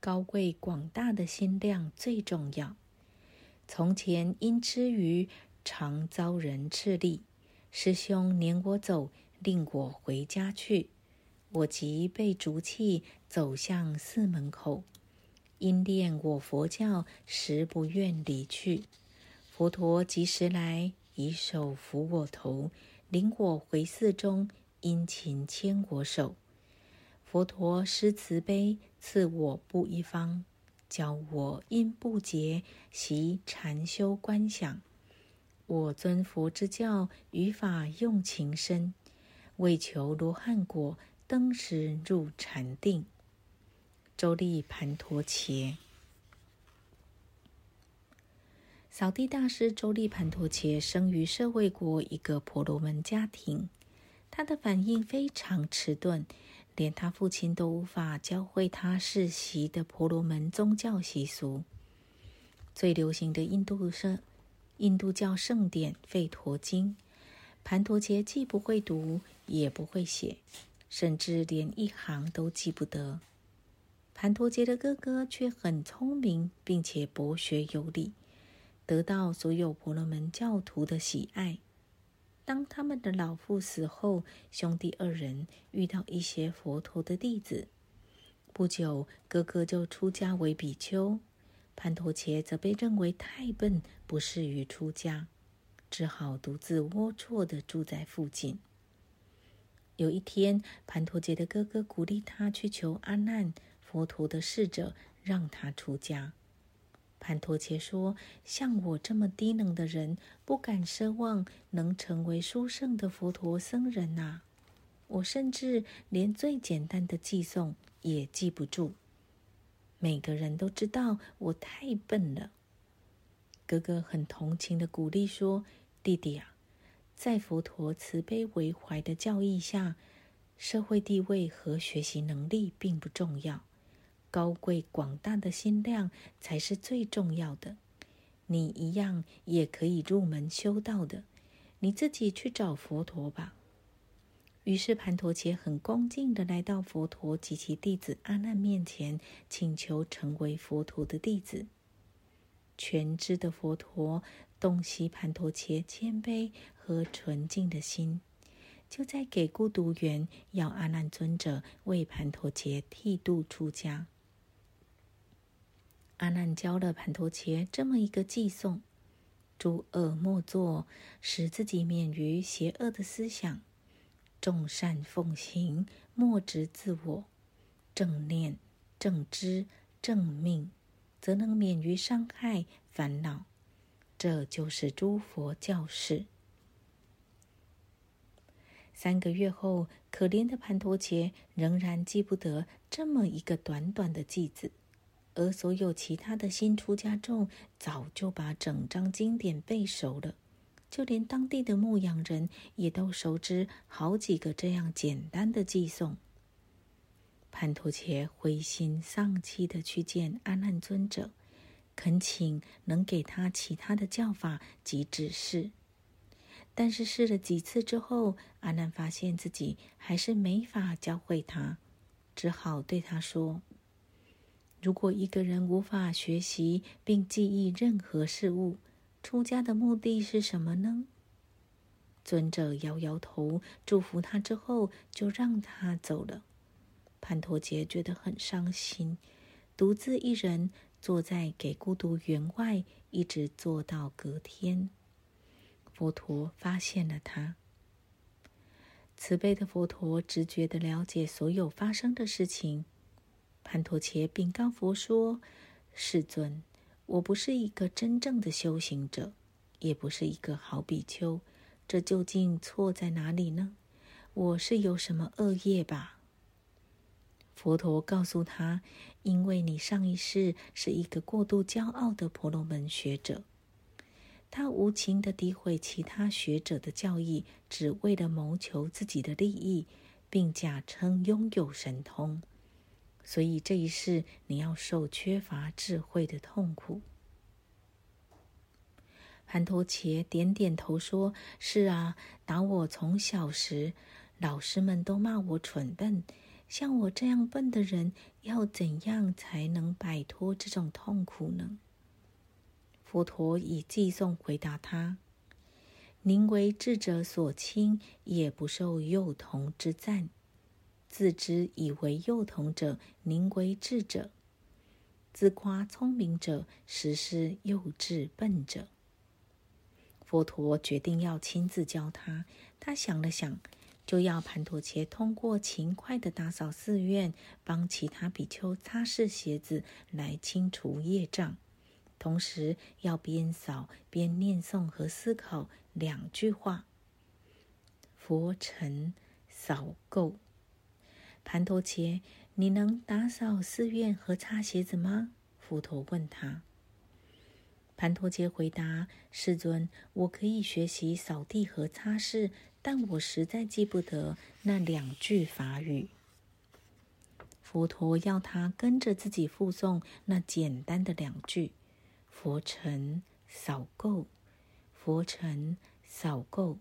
高贵广大的心量最重要。从前因吃鱼，常遭人斥力。师兄撵我走，令我回家去。我即被逐气，走向寺门口。因念我佛教，实不愿离去。佛陀及时来，以手扶我头，领我回寺中，殷勤牵我手。佛陀施慈悲，赐我布一方，教我因不结习禅修观想。我尊佛之教，于法用情深，为求罗汉果，登时入禅定。周利盘陀伽，扫地大师周利盘陀伽生于舍卫国一个婆罗门家庭，他的反应非常迟钝。连他父亲都无法教会他世袭的婆罗门宗教习俗。最流行的印度圣印度教圣典《吠陀经》，盘陀杰既不会读，也不会写，甚至连一行都记不得。盘陀杰的哥哥却很聪明，并且博学有礼，得到所有婆罗门教徒的喜爱。当他们的老父死后，兄弟二人遇到一些佛陀的弟子。不久，哥哥就出家为比丘，盘陀伽则被认为太笨，不适于出家，只好独自龌龊的住在附近。有一天，盘陀伽的哥哥鼓励他去求阿难，佛陀的侍者，让他出家。盘陀伽说：“像我这么低能的人，不敢奢望能成为殊胜的佛陀僧人呐！我甚至连最简单的寄诵也记不住。每个人都知道我太笨了。”哥哥很同情的鼓励说：“弟弟啊，在佛陀慈悲为怀的教义下，社会地位和学习能力并不重要。”高贵广大的心量才是最重要的。你一样也可以入门修道的，你自己去找佛陀吧。于是盘陀切很恭敬的来到佛陀及其弟子阿难面前，请求成为佛陀的弟子。全知的佛陀洞悉盘陀切谦卑和纯净的心，就在给孤独园，要阿难尊者为盘陀切剃度出家。阿难教了盘陀伽这么一个寄颂：诸恶莫作，使自己免于邪恶的思想；众善奉行，莫执自我；正念、正知、正命，则能免于伤害烦恼。这就是诸佛教示。三个月后，可怜的盘陀伽仍然记不得这么一个短短的句子。而所有其他的新出家众早就把整张经典背熟了，就连当地的牧羊人也都熟知好几个这样简单的寄送。盘陀伽灰心丧气的去见阿难尊者，恳请能给他其他的教法及指示。但是试了几次之后，阿难发现自己还是没法教会他，只好对他说。如果一个人无法学习并记忆任何事物，出家的目的是什么呢？尊者摇摇头，祝福他之后，就让他走了。盘陀杰觉得很伤心，独自一人坐在给孤独园外，一直坐到隔天。佛陀发现了他，慈悲的佛陀直觉的了解所有发生的事情。盘陀切禀告佛说：“世尊，我不是一个真正的修行者，也不是一个好比丘，这究竟错在哪里呢？我是有什么恶业吧？”佛陀告诉他：“因为你上一世是一个过度骄傲的婆罗门学者，他无情的诋毁其他学者的教义，只为了谋求自己的利益，并假称拥有神通。”所以这一世你要受缺乏智慧的痛苦。盘陀伽点点头说：“是啊，打我从小时，老师们都骂我蠢笨，像我这样笨的人，要怎样才能摆脱这种痛苦呢？佛陀以寄送回答他：“宁为智者所轻，也不受幼童之赞。自知以为幼童者，宁为智者；自夸聪明者，实是幼稚笨者。”佛陀决定要亲自教他。他想了想，就要盘陀切通过勤快的打扫寺院，帮其他比丘擦拭鞋子，来清除业障。同时，要边扫边念诵和思考两句话：“佛尘扫垢。”盘陀切，你能打扫寺院和擦鞋子吗？佛陀问他。盘陀杰回答：“世尊，我可以学习扫地和擦拭，但我实在记不得那两句法语。”佛陀要他跟着自己复诵那简单的两句：“佛尘扫垢，佛尘扫垢”，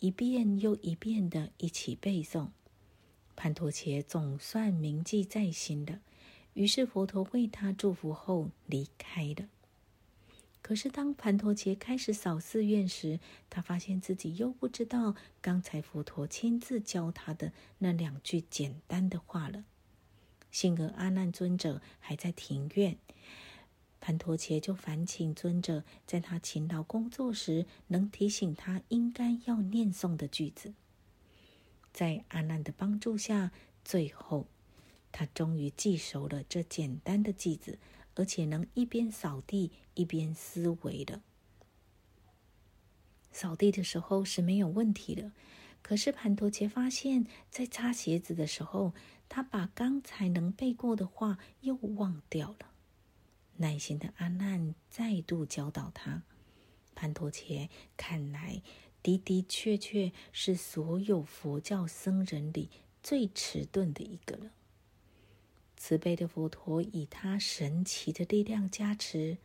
一遍又一遍的一起背诵。盘陀杰总算铭记在心了。于是佛陀为他祝福后离开了。可是，当盘陀杰开始扫寺院时，他发现自己又不知道刚才佛陀亲自教他的那两句简单的话了。幸而阿难尊者还在庭院，盘陀杰就烦请尊者在他勤劳工作时，能提醒他应该要念诵的句子。在阿难的帮助下，最后他终于记熟了这简单的句子。而且能一边扫地一边思维的。扫地的时候是没有问题的，可是盘陀杰发现，在擦鞋子的时候，他把刚才能背过的话又忘掉了。耐心的阿难再度教导他，盘陀杰看来的的确确是所有佛教僧人里最迟钝的一个了。慈悲的佛陀以他神奇的力量加持，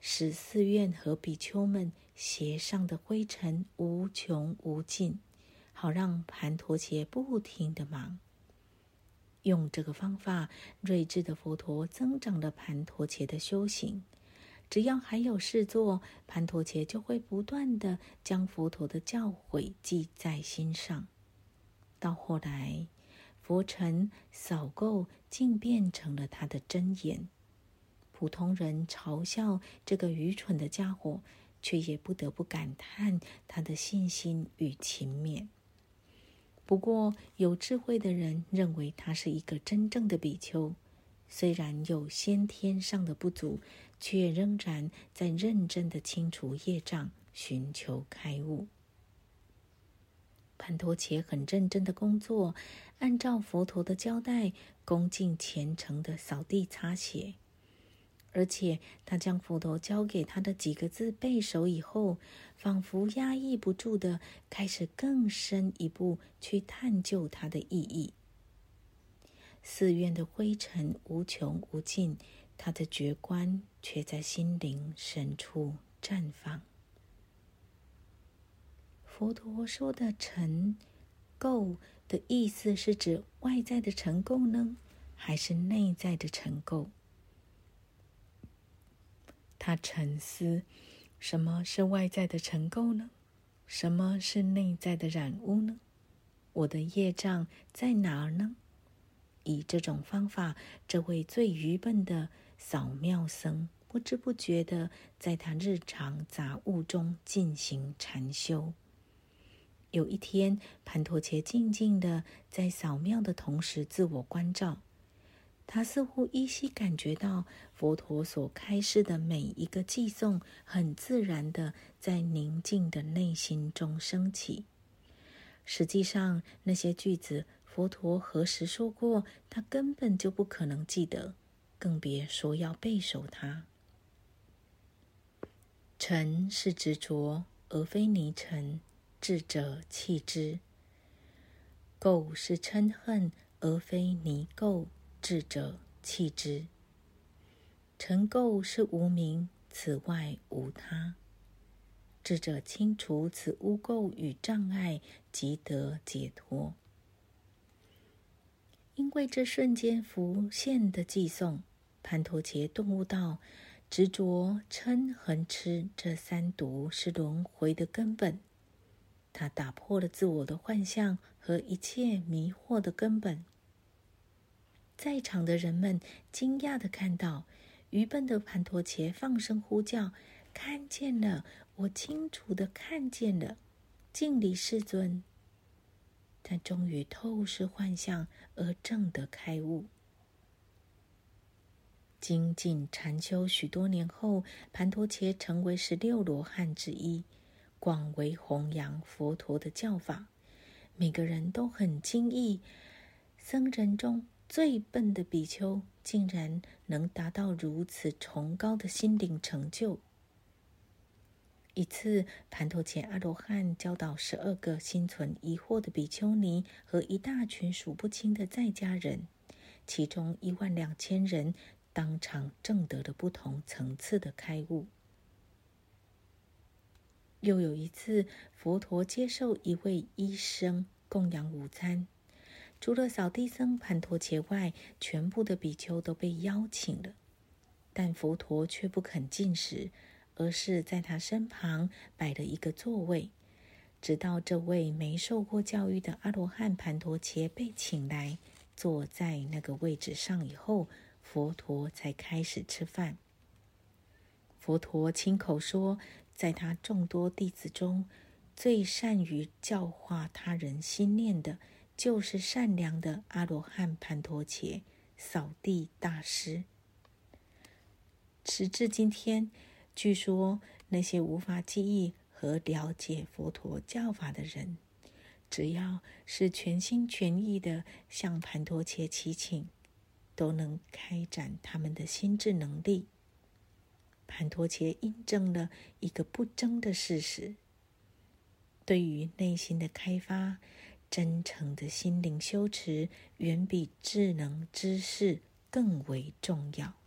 使寺院和比丘们鞋上的灰尘无穷无尽，好让盘陀伽不停的忙。用这个方法，睿智的佛陀增长了盘陀伽的修行。只要还有事做，盘陀伽就会不断的将佛陀的教诲记在心上。到后来。佛尘扫垢，竟变成了他的真言。普通人嘲笑这个愚蠢的家伙，却也不得不感叹他的信心与勤勉。不过，有智慧的人认为他是一个真正的比丘，虽然有先天上的不足，却仍然在认真的清除业障，寻求开悟。盘陀伽很认真的工作，按照佛陀的交代，恭敬虔诚的扫地擦鞋。而且他将佛陀教给他的几个字背熟以后，仿佛压抑不住的开始更深一步去探究它的意义。寺院的灰尘无穷无尽，他的觉观却在心灵深处绽放。佛陀说的“尘垢”的意思是指外在的尘垢呢，还是内在的尘垢？他沉思：什么是外在的尘垢呢？什么是内在的染污呢？我的业障在哪儿呢？以这种方法，这位最愚笨的扫庙僧不知不觉的在他日常杂物中进行禅修。有一天，盘陀切静静的在扫庙的同时自我关照，他似乎依稀感觉到佛陀所开示的每一个寄颂，很自然的在宁静的内心中升起。实际上，那些句子佛陀何时说过，他根本就不可能记得，更别说要背熟它。尘是执着，而非泥尘。智者弃之，垢是嗔恨而非泥垢；智者弃之，尘垢是无名，此外无他。智者清除此污垢与障碍，即得解脱。因为这瞬间浮现的寄送，潘陀伽顿悟到，执着、嗔、恨、痴这三毒是轮回的根本。他打破了自我的幻象和一切迷惑的根本。在场的人们惊讶的看到，愚笨的盘陀伽放声呼叫：“看见了，我清楚的看见了，敬礼世尊。”他终于透视幻象而正得开悟。精进禅修许多年后，盘陀伽成为十六罗汉之一，广为弘扬佛陀的教法。每个人都很惊异，僧人中最笨的比丘竟然能达到如此崇高的心灵成就。一次，盘陀伽阿罗汉教导十二个心存疑惑的比丘尼和一大群数不清的在家人，其中一万两千人当场证得了不同层次的开悟。又有一次，佛陀接受一位医生供养午餐，除了扫地僧盘陀伽外，全部的比丘都被邀请了，但佛陀却不肯进食。而是在他身旁摆了一个座位，直到这位没受过教育的阿罗汉盘陀伽被请来坐在那个位置上以后，佛陀才开始吃饭。佛陀亲口说，在他众多弟子中，最善于教化他人心念的，就是善良的阿罗汉盘陀伽扫地大师。时至今天。据说，那些无法记忆和了解佛陀教法的人，只要是全心全意的向盘陀切祈请，都能开展他们的心智能力。盘陀切印证了一个不争的事实：对于内心的开发，真诚的心灵修持远比智能知识更为重要。